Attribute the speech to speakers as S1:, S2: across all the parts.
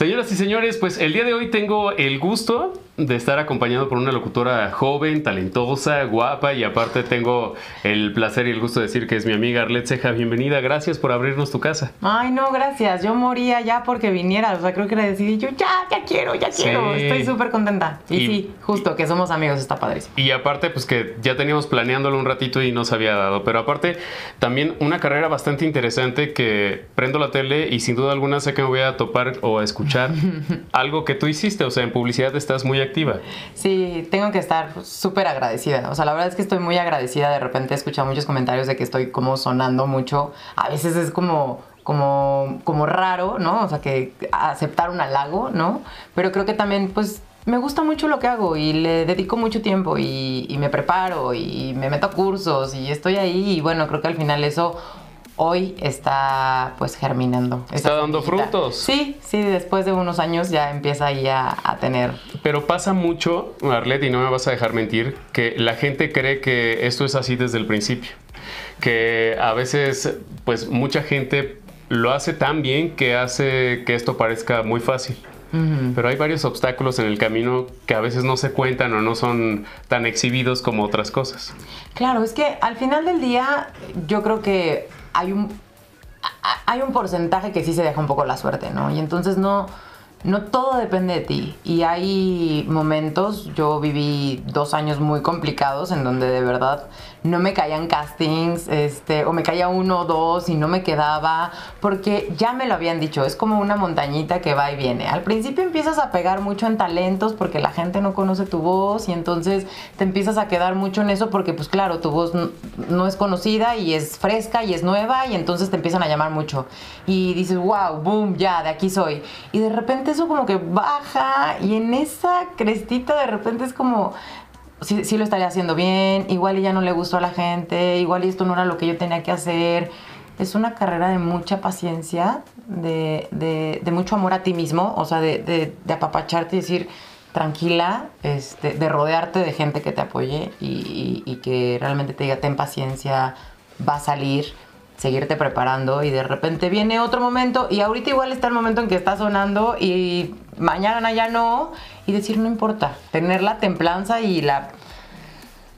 S1: Señoras y señores, pues el día de hoy tengo el gusto de estar acompañado por una locutora joven, talentosa, guapa y aparte tengo el placer y el gusto de decir que es mi amiga Arlet Ceja. Bienvenida, gracias por abrirnos tu casa.
S2: Ay, no, gracias. Yo moría ya porque viniera. O sea, creo que le decidí yo, ya, ya quiero, ya quiero. Estoy súper contenta. Y, sí, justo que somos amigos, está padrísimo.
S1: Y aparte, pues que ya teníamos planeándolo un ratito y no se había dado. Pero aparte, también una carrera bastante interesante que prendo la tele y sin duda alguna sé que me voy a topar o a escuchar algo que tú hiciste. O sea, en publicidad estás muy activa.
S2: Sí, tengo que estar súper agradecida. O sea, la verdad es que estoy muy agradecida. De repente he escuchado muchos comentarios de que estoy como sonando mucho. A veces es como como, como raro, ¿no? O sea, que aceptar un halago, ¿no? Pero creo que también, pues, me gusta mucho lo que hago y le dedico mucho tiempo y, y me preparo y me meto a cursos y estoy ahí y bueno, creo que al final eso hoy está pues germinando.
S1: Está dando frutos.
S2: Sí, sí, después de unos años ya empieza ahí a, tener.
S1: Pero pasa mucho, Arlet, y no me vas a dejar mentir, que la gente cree que esto es así desde el principio. Que a veces, pues mucha gente lo hace tan bien que hace que esto parezca muy fácil. Pero hay varios obstáculos en el camino que a veces no se cuentan o no son tan exhibidos como otras cosas.
S2: Claro, es que al final del día yo creo que hay un, hay un porcentaje que sí se deja un poco la suerte, ¿no? Y entonces no, no todo depende de ti. Y hay momentos, yo viví dos años muy complicados en donde de verdad no me caían castings, este, o me caía uno o dos y no me quedaba, porque ya me lo habían dicho, es como una montañita que va y viene. Al principio empiezas a pegar mucho en talentos porque la gente no conoce tu voz y entonces te empiezas a quedar mucho en eso porque pues claro, tu voz no es conocida y es fresca y es nueva y entonces te empiezan a llamar mucho. Y dices, wow, boom, ya, de aquí soy. Y de repente eso como que baja y en esa crestita de repente es como sí, lo estaría haciendo bien, igual y ya no le gustó a la gente, igual y esto no era lo que yo tenía que hacer. Es una carrera de mucha paciencia, de, mucho amor a ti mismo, o sea, de, apapacharte y decir, tranquila, este, de rodearte de gente que te apoye y, y, que realmente te diga, ten paciencia, va a salir, seguirte preparando y de repente viene otro momento y ahorita igual está el momento en que está sonando y mañana ya no y decir no importa, tener la templanza y la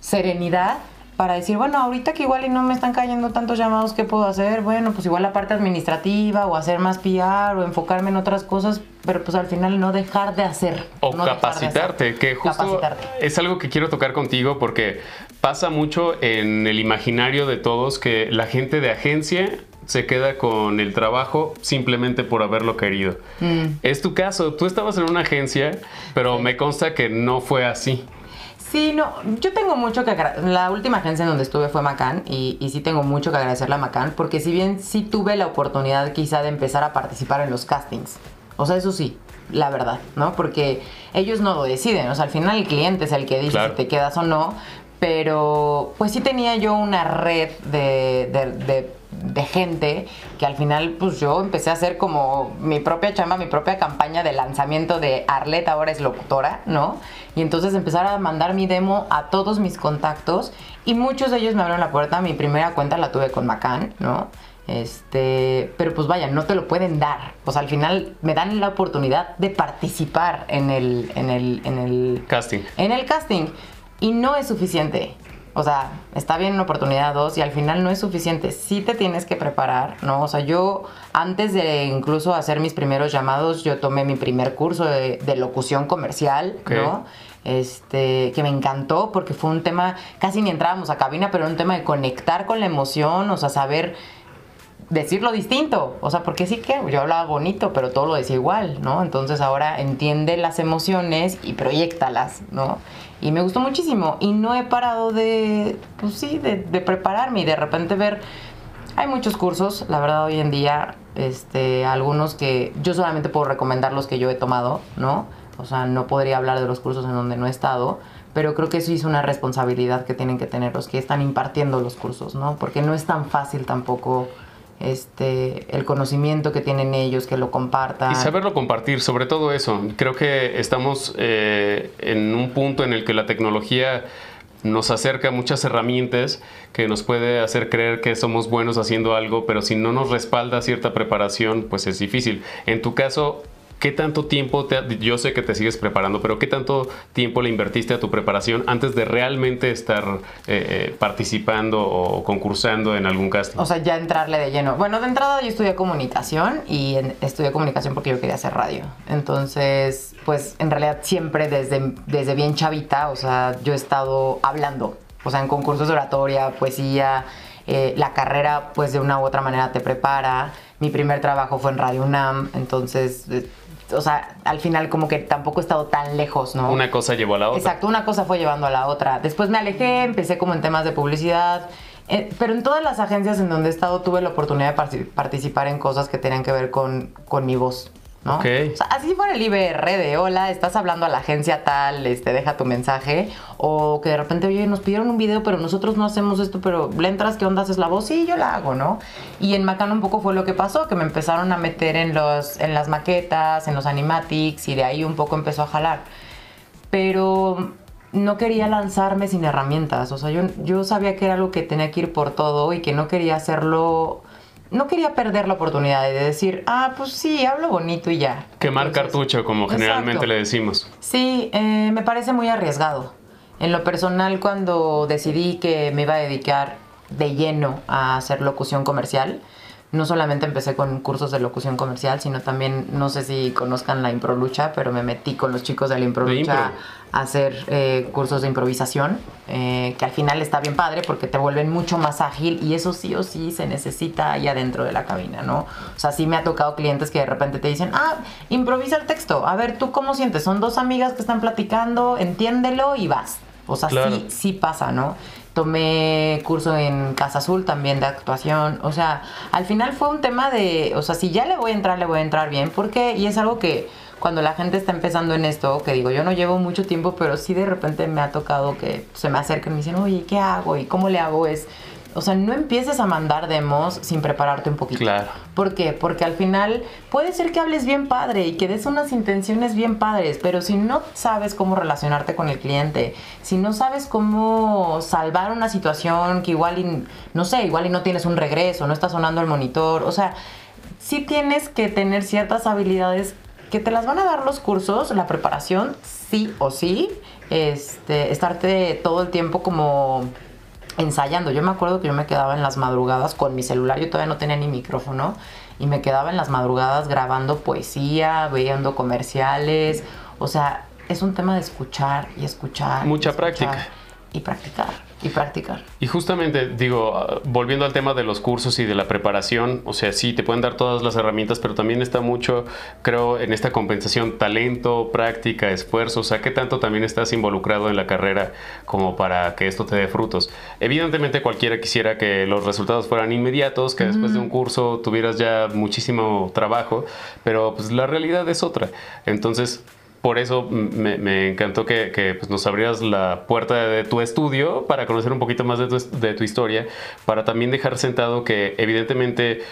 S2: serenidad para decir, bueno, ahorita que igual y no me están cayendo tantos llamados, ¿qué puedo hacer? Bueno, pues igual la parte administrativa o hacer más PR o enfocarme en otras cosas, pero pues al final no dejar de hacer.
S1: O capacitarte, que justo es algo que quiero tocar contigo porque pasa mucho en el imaginario de todos que la gente de agencia se queda con el trabajo simplemente por haberlo querido. Mm. Es tu caso, tú estabas en una agencia, pero me consta que no fue así.
S2: Sí, no, yo tengo mucho que agradecer. La última agencia en donde estuve fue Macan y, y, sí tengo mucho que agradecerle a Macan porque si bien sí tuve la oportunidad quizá de empezar a participar en los castings, o sea, eso sí, la verdad, ¿no? Porque ellos no lo deciden, o sea, al final el cliente es el que dice si te quedas o no, pero pues sí tenía yo una red de, de de gente que al final pues yo empecé a hacer como mi propia chamba, mi propia campaña de lanzamiento de Arlet ahora es locutora, ¿no? Y entonces empezar a mandar mi demo a todos mis contactos y muchos de ellos me abrieron la puerta, mi primera cuenta la tuve con Macan, ¿no? Este, pero pues vaya, no te lo pueden dar. Pues al final me dan la oportunidad de participar en el, en el, en el
S1: casting.
S2: En el casting. Y no es suficiente. O sea, está bien una oportunidad dos y al final no es suficiente. Sí te tienes que preparar, ¿no? O sea, yo antes de incluso hacer mis primeros llamados, yo tomé mi primer curso de, locución comercial, ¿no? Este, que me encantó porque fue un tema, casi ni entrábamos a cabina, pero un tema de conectar con la emoción, o sea, saber decirlo distinto. O sea, porque sí que yo hablaba bonito, pero todo lo decía igual, ¿no? Entonces ahora entiende las emociones y proyectalas, ¿no? Y me gustó muchísimo. Y no he parado de, pues sí, de, prepararme y de repente ver. Hay muchos cursos, la verdad, hoy en día, este, algunos que yo solamente puedo recomendar los que yo he tomado, ¿no? O sea, no podría hablar de los cursos en donde no he estado, pero creo que eso es una responsabilidad que tienen que tener los que están impartiendo los cursos, ¿no? Porque no es tan fácil tampoco este, el conocimiento que tienen ellos, que lo compartan.
S1: Y saberlo compartir, sobre todo eso. Creo que estamos eh, en un punto en el que la tecnología nos acerca muchas herramientas que nos puede hacer creer que somos buenos haciendo algo, pero si no nos respalda cierta preparación, pues es difícil. En tu caso, ¿qué tanto tiempo, te, yo sé que te sigues preparando, pero qué tanto tiempo le invertiste a tu preparación antes de realmente estar eh, eh, participando o concursando en algún casting?
S2: O sea, ya entrarle de lleno. Bueno, de entrada yo estudié comunicación y estudié comunicación porque yo quería hacer radio. Entonces, pues en realidad siempre desde, desde bien chavita, o sea, yo he estado hablando, o sea, en concursos de oratoria, poesía, eh, la carrera pues de una u otra manera te prepara. Mi primer trabajo fue en Radio UNAM, entonces o sea, al final como que tampoco he estado tan lejos, ¿no?
S1: Una cosa llevó a la otra.
S2: Exacto, una cosa fue llevando a la otra. Después me alejé, empecé como en temas de publicidad, eh, pero en todas las agencias en donde he estado tuve la oportunidad de participar en cosas que tenían que ver con, con mi voz. ¿No? O sea, así fuera el IBR de hola, estás hablando a la agencia tal, este, deja tu mensaje, o que de repente, oye, nos pidieron un video, pero nosotros no hacemos esto, pero le entras, ¿qué onda haces la voz? Sí, yo la hago, ¿no? Y en Macano un poco fue lo que pasó, que me empezaron a meter en, los, en las maquetas, en los animatics, y de ahí un poco empezó a jalar. Pero no quería lanzarme sin herramientas, o sea, yo, yo sabía que era algo que tenía que ir por todo y que no quería hacerlo no quería perder la oportunidad de decir, ah, pues sí, hablo bonito y ya.
S1: Quemar cartucho, como generalmente le decimos.
S2: Sí, eh, me parece muy arriesgado. En lo personal, cuando decidí que me iba a dedicar de lleno a hacer locución comercial, no solamente empecé con cursos de locución comercial, sino también, no sé si conozcan la improlucha, pero me metí con los chicos de la improlucha a hacer eh, cursos de improvisación, eh, que al final está bien padre porque te vuelven mucho más ágil y eso sí o sí se necesita ahí adentro de la cabina, ¿no? O sea, sí me ha tocado clientes que de repente te dicen, ah, improvisa el texto, a ver, ¿tú cómo sientes? Son dos amigas que están platicando, entiéndelo y vas. O sea, sí, sí pasa, ¿no? Tomé curso en Casa Azul también de actuación, o sea, al final fue un tema de, o sea, si ya le voy a entrar, le voy a entrar bien, porque, y es algo que cuando la gente está empezando en esto, que digo, yo no llevo mucho tiempo, pero sí de repente me ha tocado que se me acerquen y me dicen, oye, ¿qué hago? ¿Y cómo le hago? Es o sea, no empieces a mandar demos sin prepararte un poquito.
S1: Claro.
S2: ¿Por qué? Porque al final puede ser que hables bien padre y que des unas intenciones bien padres, pero si no sabes cómo relacionarte con el cliente, si no sabes cómo salvar una situación que igual, y, no sé, igual y no tienes un regreso, no está sonando el monitor, o sea, sí tienes que tener ciertas habilidades que te las van a dar los cursos, la preparación, sí o sí, este, estarte todo el tiempo como ensayando. Yo me acuerdo que yo me quedaba en las madrugadas con mi celular, yo todavía no tenía ni micrófono, y me quedaba en las madrugadas grabando poesía, viendo comerciales. O sea, es un tema de escuchar y escuchar.
S1: Mucha práctica.
S2: Y practicar y practicar.
S1: Y justamente, digo, volviendo al tema de los cursos y de la preparación, o sea, sí, te pueden dar todas las herramientas, pero también está mucho, creo, en esta compensación, talento, práctica, esfuerzo, o sea, ¿qué tanto también estás involucrado en la carrera como para que esto te dé frutos? Evidentemente cualquiera quisiera que los resultados fueran inmediatos, que después de un curso tuvieras ya muchísimo trabajo, pero pues la realidad es otra. Entonces, por eso me, encantó que, pues, nos abrieras la puerta de tu estudio para conocer un poquito más de tu, de tu historia, para también dejar sentado que evidentemente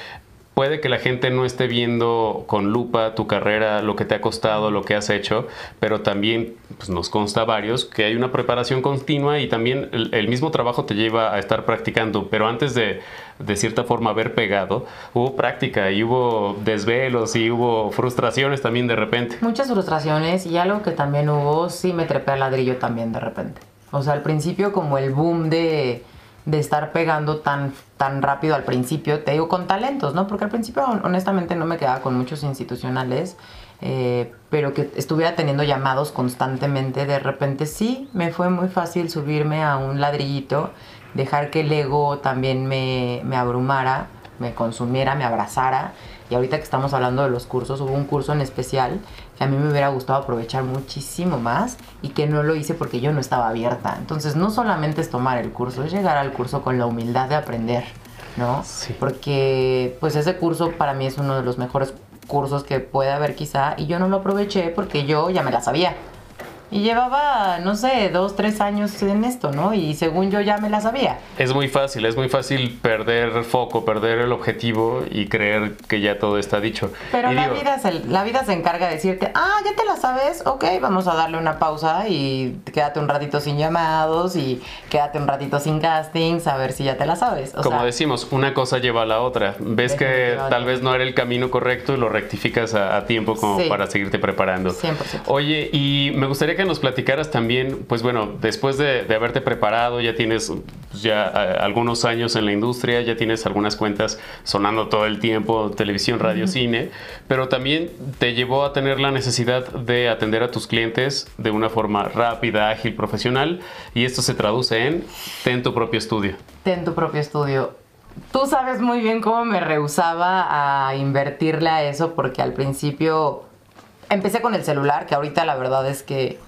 S1: puede que la gente no esté viendo con lupa tu carrera, lo que te ha costado, lo que has hecho, pero también pues, nos consta varios que hay una preparación continua y también el, mismo trabajo te lleva a estar practicando, pero antes de de cierta forma haber pegado, hubo práctica y hubo desvelos y hubo frustraciones también de repente.
S2: Muchas frustraciones y algo que también hubo, sí me trepé al ladrillo también de repente. O sea, al principio como el boom de de estar pegando tan, tan rápido al principio, te digo con talentos, ¿no? Porque al principio honestamente no me quedaba con muchos institucionales, eh, pero que estuviera teniendo llamados constantemente, de repente sí, me fue muy fácil subirme a un ladrillito, dejar que el ego también me, me abrumara, me consumiera, me abrazara y ahorita que estamos hablando de los cursos, hubo un curso en especial que a mí me hubiera gustado aprovechar muchísimo más y que no lo hice porque yo no estaba abierta. Entonces, no solamente es tomar el curso, es llegar al curso con la humildad de aprender, ¿no? Sí. Porque pues ese curso para mí es uno de los mejores cursos que puede haber quizá y yo no lo aproveché porque yo ya me la sabía. Y llevaba, no sé, dos, tres años en esto, ¿no? Y según yo ya me la sabía.
S1: Es muy fácil, es muy fácil perder foco, perder el objetivo y creer que ya todo está dicho.
S2: Pero
S1: Y
S2: la,
S1: digo,
S2: vida se, la vida se encarga de decirte, ah, ya te la sabes, ok, vamos a darle una pausa y quédate un ratito sin llamados y quédate un ratito sin castings, a ver si ya te la sabes. O
S1: Como
S2: sea,
S1: decimos, una cosa lleva a la otra. Ves que tal vez no era el camino correcto y lo rectificas a, a tiempo como
S2: Sí.
S1: para seguirte preparando.
S2: 100%.
S1: Oye, y me gustaría que nos platicaras también, pues bueno, después de, de haberte preparado, ya tienes pues, ya eh, algunos años en la industria, ya tienes algunas cuentas sonando todo el tiempo, televisión, radio, cine, pero también te llevó a tener la necesidad de atender a tus clientes de una forma rápida, ágil, profesional, y esto se traduce en ten tu propio estudio.
S2: ten tu propio estudio. Tú sabes muy bien cómo me rehusaba a invertirle a eso porque al principio empecé con el celular, que ahorita la verdad es que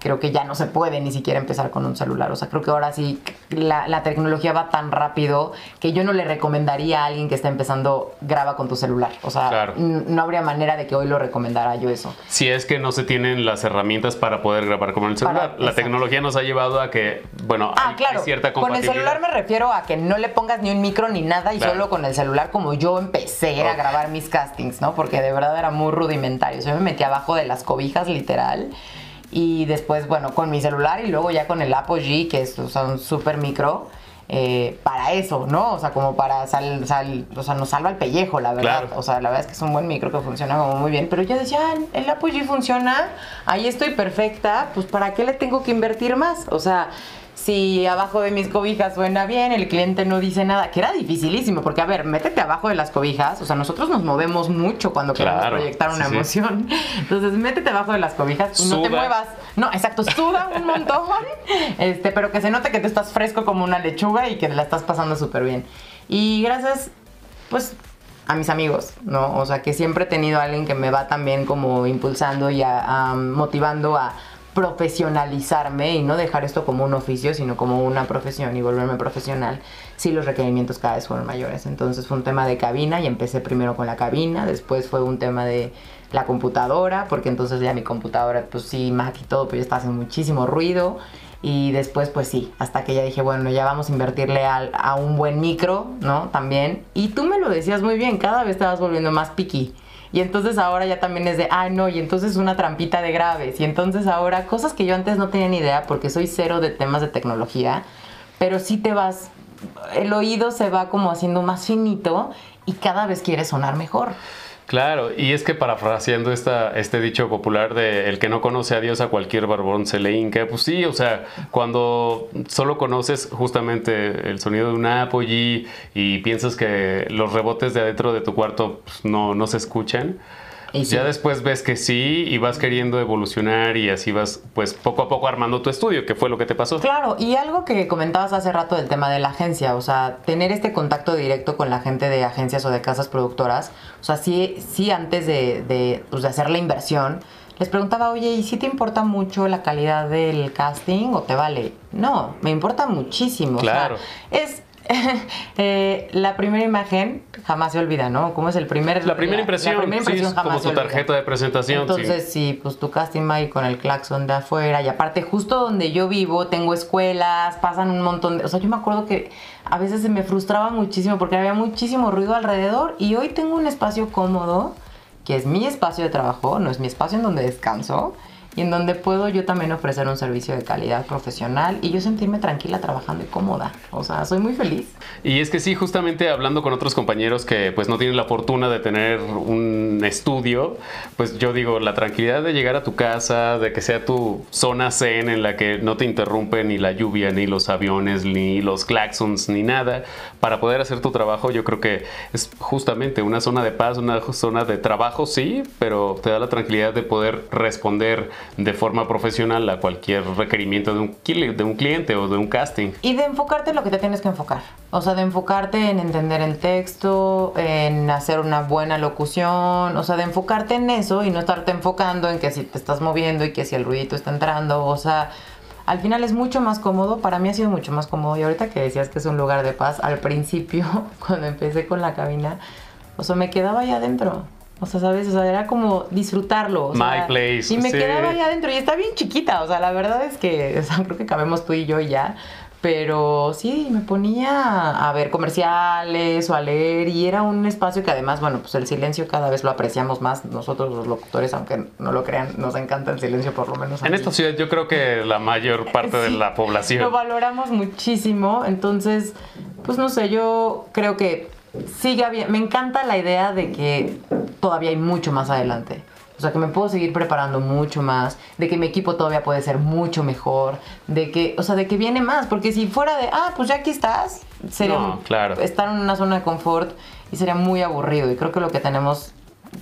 S2: creo que ya no se puede ni siquiera empezar con un celular. O sea, creo que ahora sí la, la tecnología va tan rápido que yo no le recomendaría a alguien que está empezando graba con tu celular. O sea,
S1: Claro.
S2: no habría manera de que hoy lo recomendara yo eso.
S1: Si es que no se tienen las herramientas para poder grabar como en el
S2: Para-
S1: celular. la
S2: exacto.
S1: tecnología nos ha llevado a que, bueno,
S2: Ah,
S1: hay,
S2: claro.
S1: hay cierta
S2: Con el
S1: compatibilidad.
S2: celular me refiero a que no le pongas ni un micro ni nada y
S1: Claro.
S2: solo con el celular como yo empecé a grabar mis castings, ¿no? Porque de verdad era muy rudimentario. Yo me metí abajo de las cobijas literal y después, bueno, con mi celular y luego ya con el Apogee, que es o sea, un súper micro. eh, para eso, ¿no? O sea, como para sal, sal- o sea, nos salva el pellejo, la verdad.
S1: Claro.
S2: O sea, la verdad es que es un buen micro que funciona como muy bien. Pero yo decía, ah, el Apogee funciona, ahí estoy perfecta, pues ¿para qué le tengo que invertir más? O sea, si abajo de mis cobijas suena bien, el cliente no dice nada, que era dificilísimo, porque a ver, métete abajo de las cobijas, o sea, nosotros nos movemos mucho cuando queremos proyectar una
S1: sí, sí.
S2: emoción. Entonces, métete abajo de las cobijas y no te
S1: Suda.
S2: muevas. No, exacto, suda un montón, este, pero que se note que te estás fresco como una lechuga y que te la estás pasando súper bien. Y gracias, pues, a mis amigos, ¿no? O sea, que siempre he tenido a alguien que me va también como impulsando y a- a motivando a profesionalizarme y no dejar esto como un oficio, sino como una profesión y volverme profesional si los requerimientos cada vez fueron mayores. Entonces fue un tema de cabina y empecé primero con la cabina, después fue un tema de la computadora, porque entonces ya mi computadora, pues sí, Mac y todo, pues ya está haciendo muchísimo ruido. Y después, pues sí, hasta que ya dije, bueno, ya vamos a invertirle al- a, un buen micro, ¿no? También. Y tú me lo decías muy bien, cada vez te vas volviendo más picky. Y entonces ahora ya también es de, ay no, y entonces una trampita de graves. Y entonces ahora cosas que yo antes no tenía ni idea porque soy cero de temas de tecnología, pero sí te vas, el oído se va como haciendo más finito y cada vez quiere sonar mejor.
S1: Claro, y es que parafraseando esta, este dicho popular de el que no conoce a Dios a cualquier barbón se le hinca, pues sí, o sea, cuando solo conoces justamente el sonido de una Apogee y piensas que los rebotes de adentro de tu cuarto pues, no, no se escuchan,
S2: Y sí.
S1: ya después ves que sí y vas queriendo evolucionar y así vas pues poco a poco armando tu estudio, que fue lo que te pasó.
S2: Claro, y algo que comentabas hace rato del tema de la agencia, o sea, tener este contacto directo con la gente de agencias o de casas productoras, o sea, sí, sí antes de, de, pues, de hacer la inversión, les preguntaba, oye, ¿y si te importa mucho la calidad del casting o te vale? No, me importa muchísimo. o sea,
S1: Claro.
S2: es eh, la primera imagen jamás se olvida, ¿no? ¿Cómo es el primer
S1: La primera impresión,
S2: la primera impresión
S1: sí, es como
S2: jamás
S1: tu tarjeta de presentación. sí.
S2: Entonces, sí, pues tu casting ahí con el claxon de afuera. Y aparte, justo donde yo vivo, tengo escuelas, pasan un montón de. O sea, yo me acuerdo que a veces se me frustraba muchísimo porque había muchísimo ruido alrededor. Y hoy tengo un espacio cómodo, que es mi espacio de trabajo, no es mi espacio en donde descanso. Y en donde puedo yo también ofrecer un servicio de calidad profesional y yo sentirme tranquila trabajando y cómoda. O sea, soy muy feliz.
S1: Y es que sí, justamente hablando con otros compañeros que pues no tienen la fortuna de tener un estudio, pues yo digo, la tranquilidad de llegar a tu casa, de que sea tu zona zen en la que no te interrumpe ni la lluvia, ni los aviones, ni los claxons, ni nada, para poder hacer tu trabajo, yo creo que es justamente una zona de paz, una zona de trabajo, sí, pero te da la tranquilidad de poder responder de forma profesional a cualquier requerimiento de un, de un cliente o de un casting.
S2: Y de enfocarte en lo que te tienes que enfocar. O sea, de enfocarte en entender el texto, en hacer una buena locución, o sea, de enfocarte en eso y no estarte enfocando en que si te estás moviendo y que si el ruidito está entrando, o sea, al final es mucho más cómodo, para mí ha sido mucho más cómodo. Y ahorita que decías que es un lugar de paz, al principio, cuando empecé con la cabina, o sea, me quedaba ahí adentro. O sea, ¿sabes? O sea, era como disfrutarlo. o
S1: My place,
S2: Y me
S1: sí.
S2: quedaba ahí adentro y está bien chiquita. O sea, la verdad es que o sea, creo que cabemos tú y yo y ya. Pero sí, me ponía a ver comerciales o a leer y era un espacio que además, bueno, pues el silencio cada vez lo apreciamos más. Nosotros los locutores, aunque no lo crean, nos encanta el silencio por lo menos. a
S1: En
S2: mí.
S1: esta ciudad yo creo que la mayor parte de la población.
S2: Lo valoramos muchísimo, entonces, pues no sé, yo creo que sigue habiendo, me encanta la idea de que todavía hay mucho más adelante. O sea, que me puedo seguir preparando mucho más, de que mi equipo todavía puede ser mucho mejor, de que, o sea, de que viene más, porque si fuera de, ah, pues ya aquí estás, sería
S1: No, claro.
S2: estar en una zona de confort y sería muy aburrido. Y creo que lo que tenemos,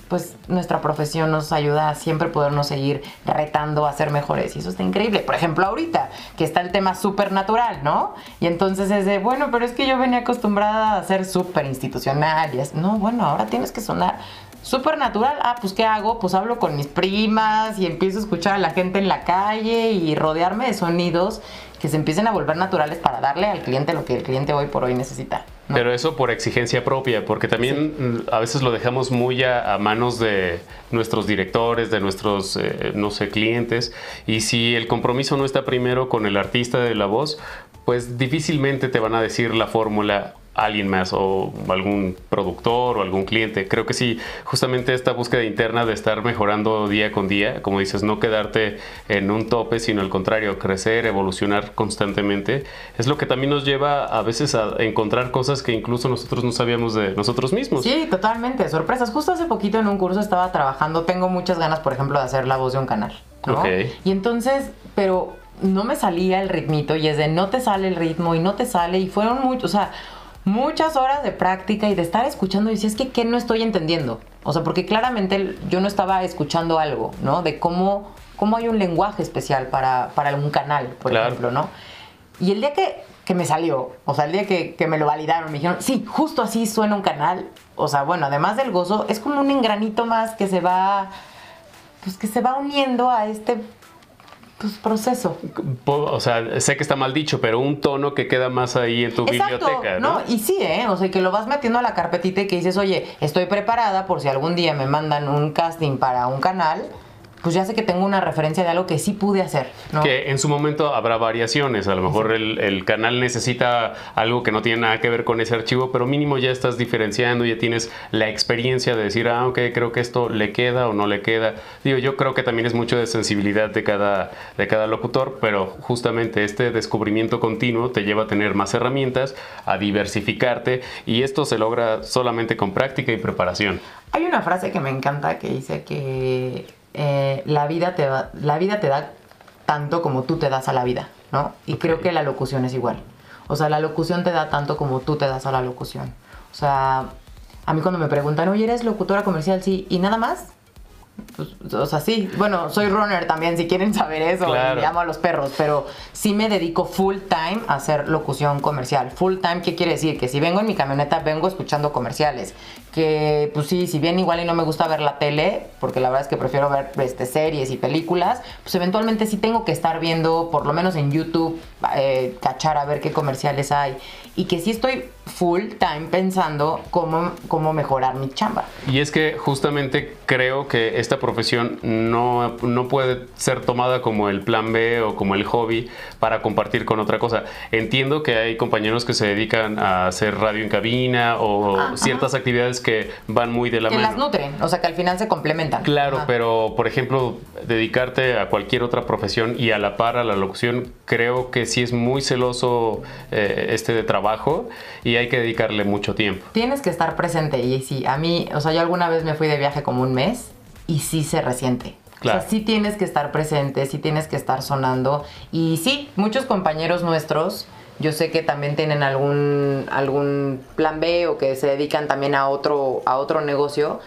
S2: pues nuestra profesión nos ayuda a siempre podernos seguir retando a ser mejores. Y eso está increíble. Por ejemplo, ahorita, que está el tema súper natural, ¿no? Y entonces es de, bueno, pero es que yo venía acostumbrada a ser súper institucional. Y es, no, bueno, ahora tienes que sonar súper natural. Ah, pues ¿qué hago? Pues hablo con mis primas y empiezo a escuchar a la gente en la calle y rodearme de sonidos que se empiecen a volver naturales para darle al cliente lo que el cliente hoy por hoy necesita. ¿no?
S1: Pero eso por exigencia propia, porque también mm, a veces lo dejamos muy a, a manos de nuestros directores, de nuestros, eh, no sé, clientes. Y si el compromiso no está primero con el artista de la voz, pues difícilmente te van a decir la fórmula alguien más o algún productor o algún cliente. Creo que sí, justamente esta búsqueda interna de estar mejorando día con día, como dices, no quedarte en un tope, sino al contrario, crecer, evolucionar constantemente, es lo que también nos lleva a veces a encontrar cosas que incluso nosotros no sabíamos de nosotros mismos.
S2: Sí, totalmente, sorpresas. Justo hace poquito en un curso estaba trabajando, tengo muchas ganas, por ejemplo, de hacer la voz de un canal, ¿no?
S1: Ok.
S2: Y entonces, pero no me salía el ritmito y es de no te sale el ritmo y no te sale y fueron muchos, o sea, muchas horas de práctica y de estar escuchando y decía, es que ¿qué no estoy entendiendo? O sea, porque claramente yo no estaba escuchando algo, ¿no? De cómo, cómo hay un lenguaje especial para, para un canal, por
S1: Claro.
S2: ejemplo, ¿no? Y el día que, que me salió, o sea, el día que, que me lo validaron, me dijeron, sí, justo así suena un canal. O sea, bueno, además del gozo, es como un engranito más que se va, pues que se va uniendo a este pues, proceso.
S1: O sea, sé que está mal dicho, pero un tono que queda más ahí en tu biblioteca, ¿no?
S2: Y sí, ¿eh? O sea, que lo vas metiendo a la carpetita y que dices, oye, estoy preparada por si algún día me mandan un casting para un canal, pues ya sé que tengo una referencia de algo que sí pude hacer, ¿no?
S1: Que en su momento habrá variaciones. A lo mejor el, el canal necesita algo que no tiene nada que ver con ese archivo, pero mínimo ya estás diferenciando, ya tienes la experiencia de decir, ah, ok, creo que esto le queda o no le queda. Digo, yo creo que también es mucho de sensibilidad de cada, de cada locutor, pero justamente este descubrimiento continuo te lleva a tener más herramientas, a diversificarte, y esto se logra solamente con práctica y preparación.
S2: Hay una frase que me encanta que dice que eh, la, vida te va- la vida te da tanto como tú te das a la vida, ¿no? Y creo que la locución es igual. O sea, la locución te da tanto como tú te das a la locución. O sea, a mí cuando me preguntan, oye, ¿eres locutora comercial? Sí, ¿y nada más? Pues, o sea, sí. Bueno, soy runner también, si quieren saber eso.
S1: Claro.
S2: Y amo a los perros, pero sí me dedico full time a hacer locución comercial. Full time, ¿qué quiere decir? Que si vengo en mi camioneta, vengo escuchando comerciales. Que, pues sí, si bien igual y no me gusta ver la tele, porque la verdad es que prefiero ver este, series y películas, pues eventualmente sí tengo que estar viendo, por lo menos en YouTube, eh, cachar a ver qué comerciales hay. Y que sí estoy full time pensando cómo, cómo mejorar mi chamba.
S1: Y es que justamente creo que esta profesión no, no puede ser tomada como el plan B o como el hobby para compartir con otra cosa. Entiendo que hay compañeros que se dedican a hacer radio en cabina o
S2: Ah,
S1: ciertas actividades que van muy de la
S2: Que
S1: mano.
S2: las nutren, o sea que al final se complementan.
S1: Claro,
S2: Ajá.
S1: pero por ejemplo, dedicarte a cualquier otra profesión y a la par a la locución, creo que sí es muy celoso eh, este de trabajo y hay que dedicarle mucho tiempo.
S2: Tienes que estar presente y sí, a mí, o sea, yo alguna vez me fui de viaje como un mes y sí se resiente.
S1: Claro.
S2: O sea, sí tienes que estar presente, sí tienes que estar sonando. Y sí, muchos compañeros nuestros, yo sé que también tienen algún, algún plan B o que se dedican también a otro, a otro negocio.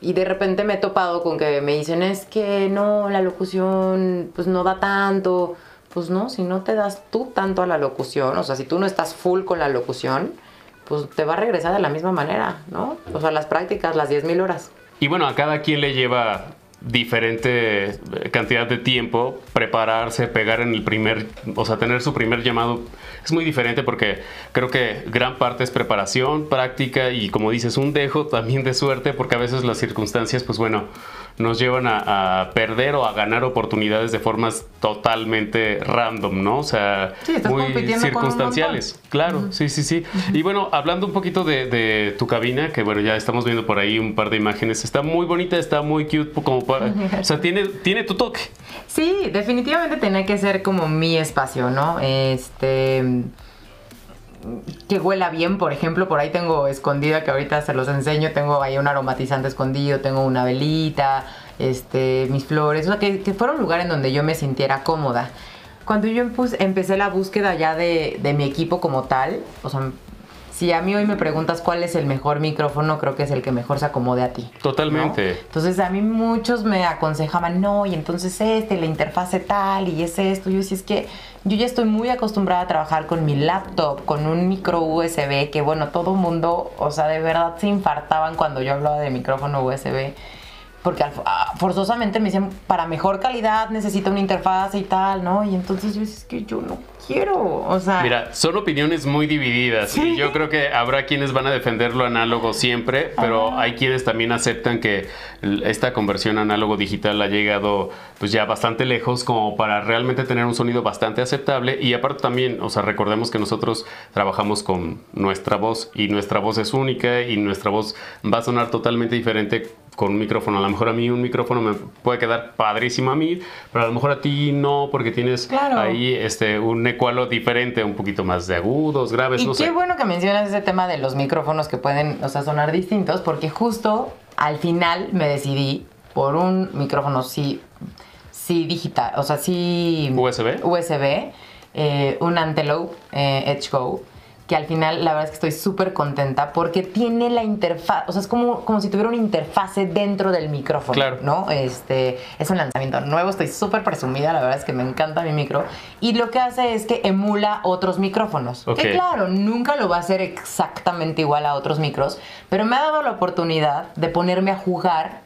S2: Y de repente me he topado con que me dicen, es que no, la locución pues no da tanto. Pues no, si no te das tú tanto a la locución, o sea, si tú no estás full con la locución, pues te va a regresar de la misma manera, ¿no? O sea, las prácticas, las 10.000 horas.
S1: Y bueno, a cada quien le lleva diferente eh, cantidad de tiempo prepararse, pegar en el primer, o sea, tener su primer llamado es muy diferente porque creo que gran parte es preparación, práctica y como dices, un dejo también de suerte porque a veces las circunstancias, pues bueno, nos llevan a, perder o a ganar oportunidades de formas totalmente random, ¿no? O sea, muy circunstanciales. Claro, sí, sí, sí. Y bueno, hablando un poquito de, tu cabina, que bueno, ya estamos viendo por ahí un par de imágenes, está muy bonita, está muy cute, como para, o sea, tiene, tiene tu toque.
S2: Sí, definitivamente tiene que ser como mi espacio, ¿no? Este que huela bien, por ejemplo, por ahí tengo escondida, que ahorita se los enseño, tengo ahí un aromatizante escondido, tengo una velita, este, mis flores, o sea, que, fuera un lugar en donde yo me sintiera cómoda. Cuando yo empecé la búsqueda ya de, de mi equipo como tal, o sea, si a mí hoy me preguntas cuál es el mejor micrófono, creo que es el que mejor se acomode a ti.
S1: Totalmente.
S2: Entonces a mí muchos me aconsejaban, no, y entonces este, la interfase tal, y es esto. Yo decía, es que yo ya estoy muy acostumbrada a trabajar con mi laptop, con un micro USB, que bueno, todo mundo, o sea, de verdad se infartaban cuando yo hablaba de micrófono USB porque ah, forzosamente me dicen, para mejor calidad necesito una interfaz y tal, ¿no? Y entonces yo es que yo no quiero, o sea...
S1: Mira, son opiniones muy divididas y yo creo que habrá quienes van a defender lo análogo siempre, pero hay quienes también aceptan que esta conversión análogo digital ha llegado pues ya bastante lejos como para realmente tener un sonido bastante aceptable y aparte también, o sea, recordemos que nosotros trabajamos con nuestra voz y nuestra voz es única y nuestra voz va a sonar totalmente diferente con un micrófono. A lo mejor a mí un micrófono me puede quedar padrísimo a mí, pero a lo mejor a ti no, porque tienes ahí este, un ecualo diferente, un poquito más de agudos, graves,
S2: y qué bueno que mencionas ese tema de los micrófonos que pueden, o sea, sonar distintos, porque justo al final me decidí por un micrófono sí, sí digital, o sea, sí...
S1: USB.
S2: USB, eh, un Antelope eh, Edge Go que al final la verdad es que estoy súper contenta porque tiene la interfaz, o sea, es como, como si tuviera una interfase dentro del micrófono, claro. ¿no? Este, es un lanzamiento nuevo, estoy súper presumida, la verdad es que me encanta mi micro. Y lo que hace es que emula otros micrófonos. Que claro, nunca lo va a hacer exactamente igual a otros micros, pero me ha dado la oportunidad de ponerme a jugar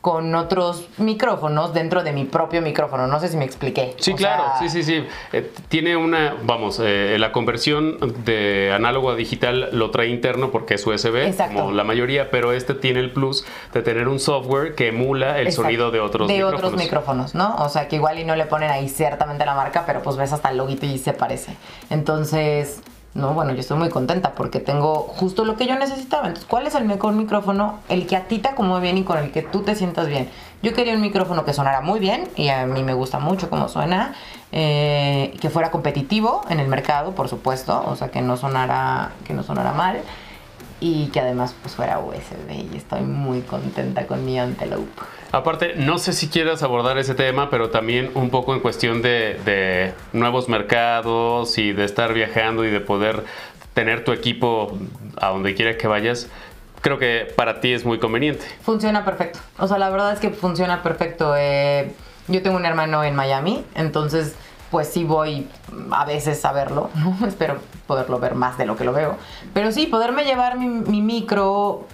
S2: con otros micrófonos dentro de mi propio micrófono. No sé si me expliqué.
S1: Sí, claro, sí, sí, sí. Eh, tiene una, vamos, eh, la conversión de análogo a digital lo trae interno porque es USB, como la mayoría, pero este tiene el plus de tener un software que emula el sonido de otros micrófonos.
S2: De otros micrófonos, ¿no? O sea, que igual y no le ponen ahí ciertamente la marca, pero pues ves hasta el loguito y se parece. Entonces, no, bueno, yo estoy muy contenta porque tengo justo lo que yo necesitaba. Entonces, ¿cuál es el mejor micrófono? El que a ti te acomode bien y con el que tú te sientas bien. Yo quería un micrófono que sonara muy bien y a mí me gusta mucho cómo suena, eh, que fuera competitivo en el mercado, por supuesto, o sea, que no sonara, que no sonara mal y que además pues fuera USB y estoy muy contenta con mi Antelope.
S1: Aparte, no sé si quieras abordar ese tema, pero también un poco en cuestión de, nuevos mercados y de estar viajando y de poder tener tu equipo a donde quiera que vayas. Creo que para ti es muy conveniente.
S2: Funciona perfecto. O sea, la verdad es que funciona perfecto. Eh, yo tengo un hermano en Miami, entonces pues sí voy a veces a verlo. Espero poderlo ver más de lo que lo veo. Pero sí, poderme llevar mi, mi micro,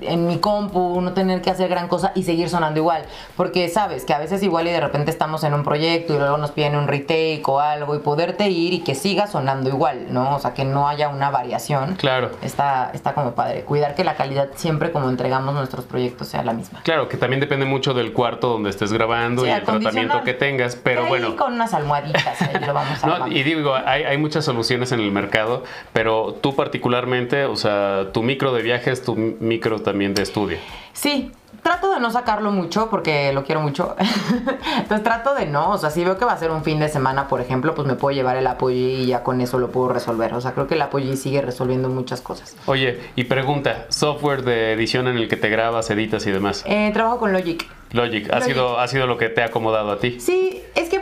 S2: en mi compu, no tener que hacer gran cosa y seguir sonando igual. Porque sabes que a veces igual y de repente estamos en un proyecto y luego nos piden un retake o algo y poderte ir y que siga sonando igual, ¿no? O sea, que no haya una variación.
S1: Claro.
S2: Está, está como padre. Cuidar que la calidad siempre como entregamos nuestros proyectos sea la misma.
S1: Claro, que también depende mucho del cuarto donde estés grabando y el tratamiento que tengas, pero bueno.
S2: con unas almohaditas ahí lo vamos a
S1: no, Y digo, hay, hay muchas soluciones en el mercado, pero tú particularmente, o sea, tu micro de viajes, tu micro también de estudio.
S2: Sí, trato de no sacarlo mucho porque lo quiero mucho. Entonces trato de no, o sea, si veo que va a ser un fin de semana, por ejemplo, pues me puedo llevar el apoyo y ya con eso lo puedo resolver. O sea, creo que el apoyo sigue resolviendo muchas cosas.
S1: Oye, y pregunta, software de edición en el que te grabas, editas y demás.
S2: Eh, trabajo con Logic.
S1: Logic, ¿Ha, Sido, ¿ha sido lo que te ha acomodado a ti?
S2: Sí, es que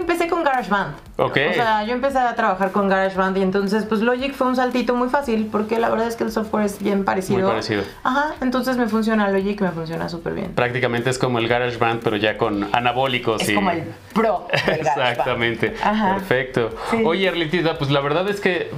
S2: GarageBand.
S1: Ok.
S2: O sea, yo empecé a trabajar con GarageBand y entonces pues Logic fue un saltito muy fácil porque la verdad es que el software es bien parecido.
S1: Muy parecido.
S2: Ajá, entonces me funciona Logic, me funciona súper bien.
S1: Prácticamente es como el GarageBand, pero ya con anabólicos.
S2: Es
S1: y...
S2: como el pro del.
S1: Exactamente.
S2: Ajá.
S1: Perfecto.
S2: Sí.
S1: Oye, Arletita, pues la verdad es que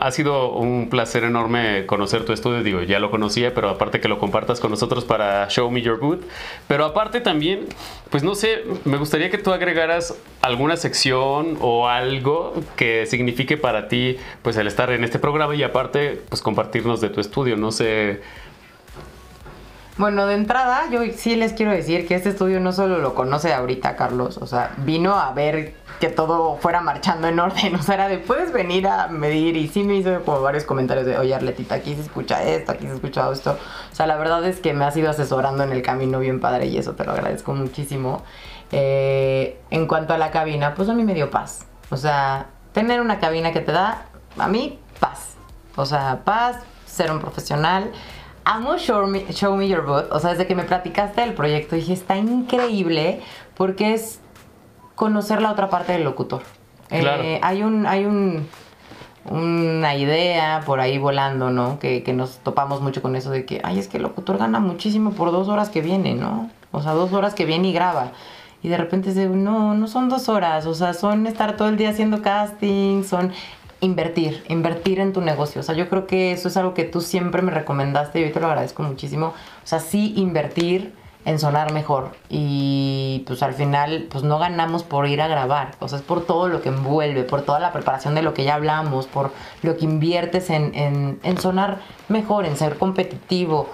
S1: ha sido un placer enorme conocer tu estudio. Digo, ya lo conocía, pero aparte que lo compartas con nosotros para Show Me Your Booth. Pero aparte también, pues no sé, me gustaría que tú agregaras alguna sección o algo que signifique para ti pues el estar en este programa y aparte pues compartirnos de tu estudio. No sé.
S2: Bueno, de entrada, yo sí les quiero decir que este estudio no solo lo conoce ahorita Carlos, o sea, vino a ver que todo fuera marchando en orden, o sea, era de puedes venir a medir y sí me hizo como varios comentarios de, oye Arletita, aquí se escucha esto, aquí se escucha esto, o sea, la verdad es que me has ido asesorando en el camino bien padre y eso te lo agradezco muchísimo. Eh, en cuanto a la cabina, pues a mí me dio paz, o sea, tener una cabina que te da, a mí, paz, o sea, paz, ser un profesional. Amo Show Me, Show Me Your Booth. O sea, desde que me platicaste del proyecto dije, está increíble porque es conocer la otra parte del locutor.
S1: Claro.
S2: Eh, hay un, hay un, una idea por ahí volando, ¿no? Que, que nos topamos mucho con eso de que, ay, es que el locutor gana muchísimo por dos horas que viene, ¿no? O sea, dos horas que viene y graba. Y de repente se no, no son dos horas, o sea, son estar todo el día haciendo casting, son invertir, invertir en tu negocio. O sea, yo creo que eso es algo que tú siempre me recomendaste y hoy te lo agradezco muchísimo. O sea, sí invertir en sonar mejor y pues al final pues no ganamos por ir a grabar, o sea, es por todo lo que envuelve, por toda la preparación de lo que ya hablamos, por lo que inviertes en, en, en sonar mejor, en ser competitivo.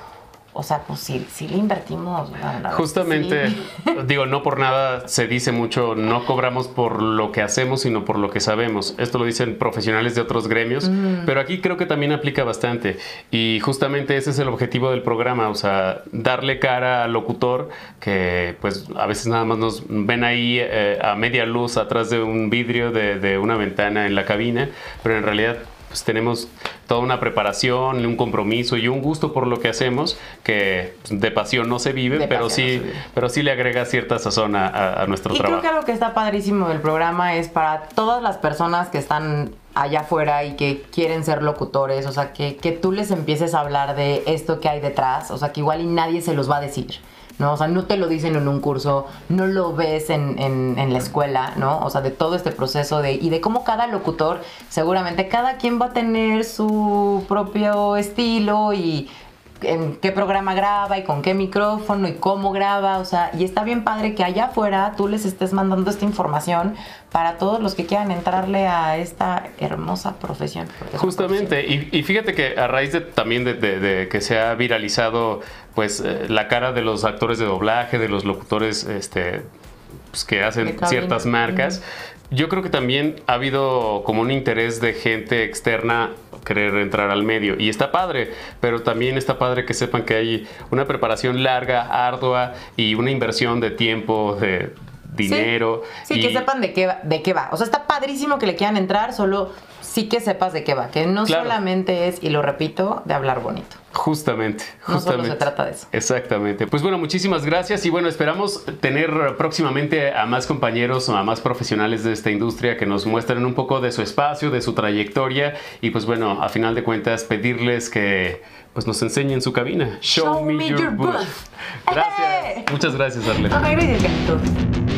S2: O sea, pues sí, sí le invertimos. verdad,
S1: Justamente,
S2: sí.
S1: digo, no por nada se dice mucho, no cobramos por lo que hacemos, sino por lo que sabemos. Esto lo dicen profesionales de otros gremios, pero aquí creo que también aplica bastante. Y justamente ese es el objetivo del programa, o sea, darle cara al locutor, que pues a veces nada más nos ven ahí eh, a media luz atrás de un vidrio de, de una ventana en la cabina, pero en realidad pues tenemos toda una preparación, un compromiso y un gusto por lo que hacemos, que de pasión no se vive,
S2: De
S1: pero sí,
S2: no se vive.
S1: pero sí le agrega cierta sazón a, a- a nuestro
S2: Y
S1: trabajo.
S2: creo que algo que está padrísimo del programa es para todas las personas que están allá afuera y que quieren ser locutores, o sea, que, que tú les empieces a hablar de esto que hay detrás, o sea, que igual y nadie se los va a decir. ¿No? O sea, no te lo dicen en un curso, no lo ves en, en- en la escuela, ¿no? O sea, de todo este proceso de, y de cómo cada locutor, seguramente cada quien va a tener su propio estilo y en qué programa graba y con qué micrófono y cómo graba, o sea, y está bien padre que allá afuera tú les estés mandando esta información para todos los que quieran entrarle a esta hermosa profesión.
S1: Justamente, y, y fíjate que a raíz de, también de, de- de que se ha viralizado pues eh, la cara de los actores de doblaje, de los locutores este, pues, que hacen ciertas marcas, yo creo que también ha habido como un interés de gente externa querer entrar al medio y está padre, pero también está padre que sepan que hay una preparación larga, ardua y una inversión de tiempo, de dinero.
S2: Sí,
S1: y-
S2: que sepan de qué, va, de qué va. O sea, está padrísimo que le quieran entrar, solo sí que sepas de qué va. Que no
S1: Claro.
S2: solamente es, y lo repito, de hablar bonito.
S1: Justamente,
S2: No
S1: justamente.
S2: se trata de eso.
S1: Exactamente. Pues bueno, muchísimas gracias y bueno, esperamos tener próximamente a más compañeros o a más profesionales de esta industria que nos muestren un poco de su espacio, de su trayectoria y pues bueno, a final de cuentas pedirles que pues nos enseñen su cabina. Show, me, your, booth. Gracias.
S2: ¡Eh!
S1: Muchas gracias, Arleta.
S2: Ok, gracias, Carlitos.